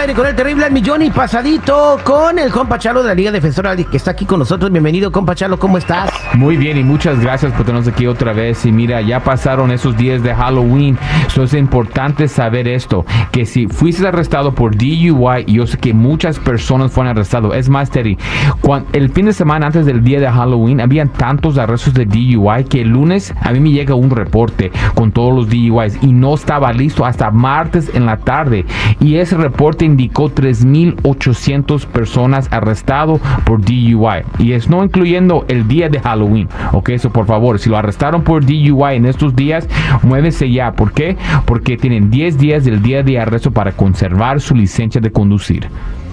al con el terrible al millón y pasadito con el compa Chalo de la Liga Defensora que está aquí con nosotros. Bienvenido, compa Chalo, ¿cómo estás? Muy bien y muchas gracias por tenernos aquí otra vez. Y mira, ya pasaron esos días de Halloween. So es importante saber esto, que si fuiste arrestado por DUI, yo sé que muchas personas fueron arrestados. Es más, Terry, el fin de semana antes del día de Halloween, habían tantos arrestos de DUI que el lunes a mí me llega un reporte con todos los DUIs y no estaba listo hasta martes en la tarde. Y ese reporte indicó 3.800 personas arrestados por DUI. Y es no incluyendo el día de Halloween. Ok, eso por favor, si lo arrestaron por DUI en estos días, muévese ya. ¿Por qué? Porque tienen 10 días del día de arresto para conservar su licencia de conducir.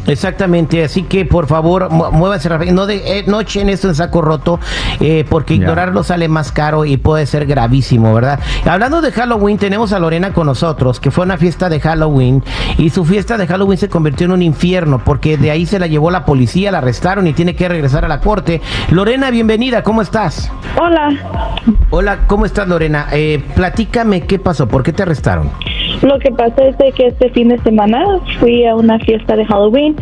Exactamente, así que por favor muévanse no, de, eh, no echen esto en saco roto eh, porque ignorarlo sale más caro y puede ser gravísimo, ¿verdad? Hablando de Halloween, tenemos a Lorena con nosotros, que fue una fiesta de Halloween y su fiesta de Halloween se convirtió en un infierno porque de ahí se la llevó la policía, la arrestaron y tiene que regresar a la corte. Lorena, bienvenida, ¿cómo estás? Hola. Hola, ¿cómo estás Lorena? Eh, platícame qué pasó, ¿por qué te arrestaron? Lo que pasa es que este fin de semana fui a una fiesta de Halloween.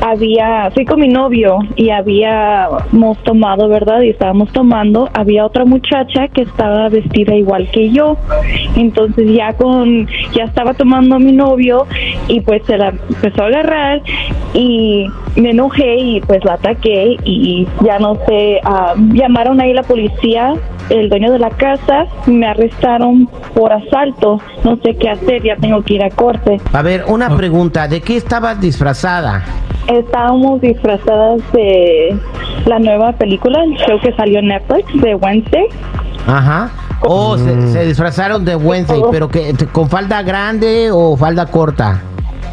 Había, fui con mi novio y habíamos tomado, ¿verdad? Y estábamos tomando. Había otra muchacha que estaba vestida igual que yo. Entonces ya con, ya estaba tomando a mi novio y pues se la empezó a agarrar y me enojé y pues la ataqué y ya no sé, ah, llamaron ahí la policía el dueño de la casa, me arrestaron por asalto, no sé qué hacer, ya tengo que ir a corte. A ver, una pregunta, ¿de qué estabas disfrazada? Estábamos disfrazadas de la nueva película, creo que salió en Netflix, de Wednesday. Ajá. Oh, se, mm. disfrazaron de Wednesday, pero que con falda grande o falda corta.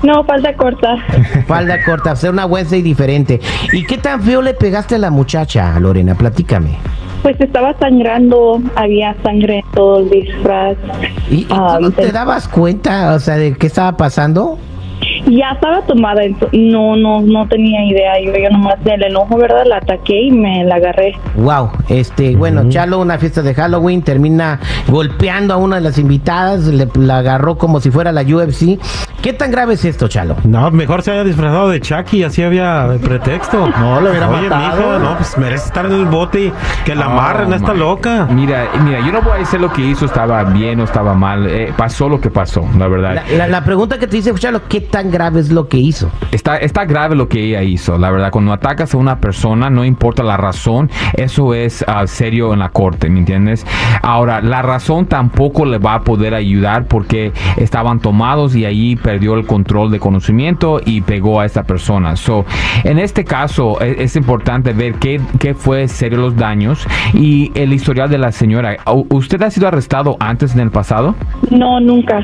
No, falda corta. falda corta, ser una Wednesday diferente. ¿Y qué tan feo le pegaste a la muchacha, Lorena? Platícame. Pues estaba sangrando, había sangre en todo el disfraz. ¿Y, ah, no te dabas cuenta, o sea, de qué estaba pasando? Ya estaba tomada, no, no, no tenía idea. Yo, yo nomás del enojo, ¿verdad? La ataqué y me la agarré. Wow, este, bueno, Chalo, una fiesta de Halloween, termina golpeando a una de las invitadas, le, la agarró como si fuera la UFC. ¿Qué tan grave es esto, Chalo? No, mejor se haya disfrazado de Chucky, así había pretexto. No, lo hubiera Oye, Mijo, no, pues merece estar en el bote y que la amarren a esta loca. Mira, mira, yo no voy a decir lo que hizo estaba bien o estaba mal. Eh, pasó lo que pasó, la verdad. La, pregunta que te dice, Chalo, ¿qué tan grave es lo que hizo? Está, está grave lo que ella hizo, la verdad. Cuando atacas a una persona, no importa la razón, eso es uh, serio en la corte, ¿me entiendes? Ahora, la razón tampoco le va a poder ayudar porque estaban tomados y ahí perdió el control de conocimiento y pegó a esta persona. So, en este caso e, es, importante ver qué, qué, fue serio los daños y el historial de la señora. ¿Usted ha sido arrestado antes en el pasado? No, nunca.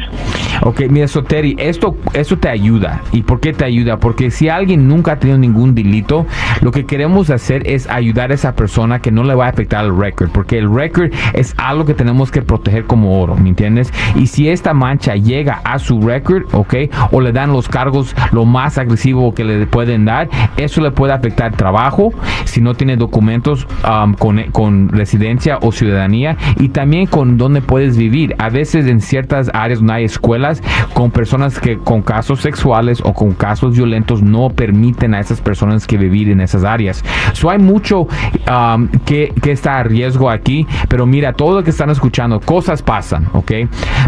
Ok, mira, Soteri, esto, esto te ayuda. ¿Y por qué te ayuda? Porque si alguien nunca ha tenido ningún delito, lo que queremos hacer es ayudar a esa persona que no le va a afectar el record, porque el record es algo que tenemos que proteger como oro, ¿me entiendes? Y si esta mancha llega a su record, ok, o le dan los cargos lo más agresivo que le pueden dar, eso le puede afectar trabajo, si no tiene documentos um, con, con, residencia o ciudadanía y también con dónde puedes vivir. A veces en ciertas áreas no hay escuelas con personas que con casos sexuales o con casos violentos no permiten a esas personas que vivir en esas áreas. So hay mucho um, que, que está a riesgo aquí, pero mira, todo lo que están escuchando, cosas pasan, ¿ok?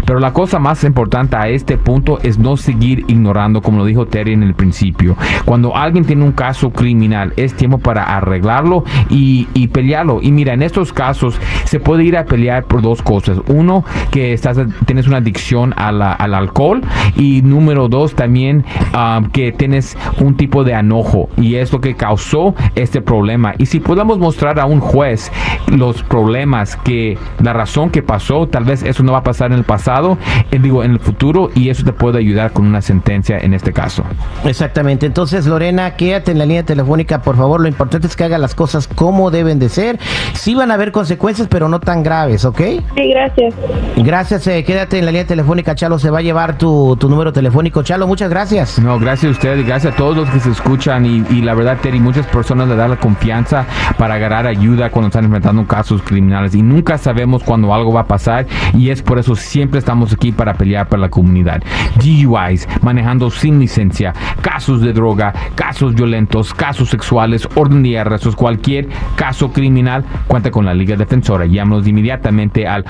Pero la cosa más importante a este punto es no seguir ignorando, como lo dijo Terry en el principio. Cuando alguien tiene un caso criminal, es tiempo para arreglarlo y, pelearlo. Y mira, en estos casos se puede ir a pelear por dos cosas. Uno, que estás, tienes una adicción al alcohol y número dos, también ah, que tienes un tipo de enojo y es lo que causó este problema. Y si podemos mostrar a un juez los problemas que la razón que pasó, tal vez eso no va a pasar en el pasado, eh, digo, en el futuro y eso te puede ayudar con una sentencia en este caso. Exactamente. Entonces, Lorena, quédate en la línea telefónica, por favor. Lo importante es que haga las cosas como deben de ser. Sí van a haber consecuencias, pero no tan graves, ¿ok? Sí, gracias. Gracias, eh, quédate en la línea telefónica, Chalo. Se va a llevar tu, número telefónico. Chalo, muchas gracias. No, gracias a usted, gracias a todos los que se escuchan y, la verdad, Terry, muchas personas le dan la confianza para agarrar ayuda cuando están enfrentando casos criminales y nunca sabemos cuando algo va a pasar y es por eso siempre estamos aquí para pelear para la comunidad. DUI DUIs, manejando sin licencia, casos de droga, casos violentos, casos sexuales, orden de arrestos, cualquier caso criminal, cuenta con la Liga Defensora. Llámanos inmediatamente al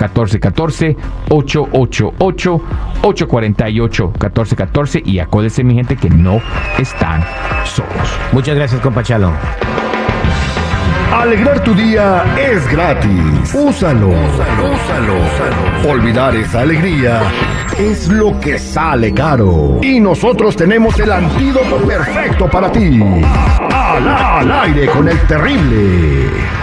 888-848-1414, 888-848-1414 y acuérdense mi gente que no están solos. Muchas gracias, compa Chalo. Alegrar tu día es gratis. Úsalo. Úsalo. Úsalo. Olvidar esa alegría es lo que sale caro. Y nosotros tenemos el antídoto perfecto para ti. Al aire con el terrible.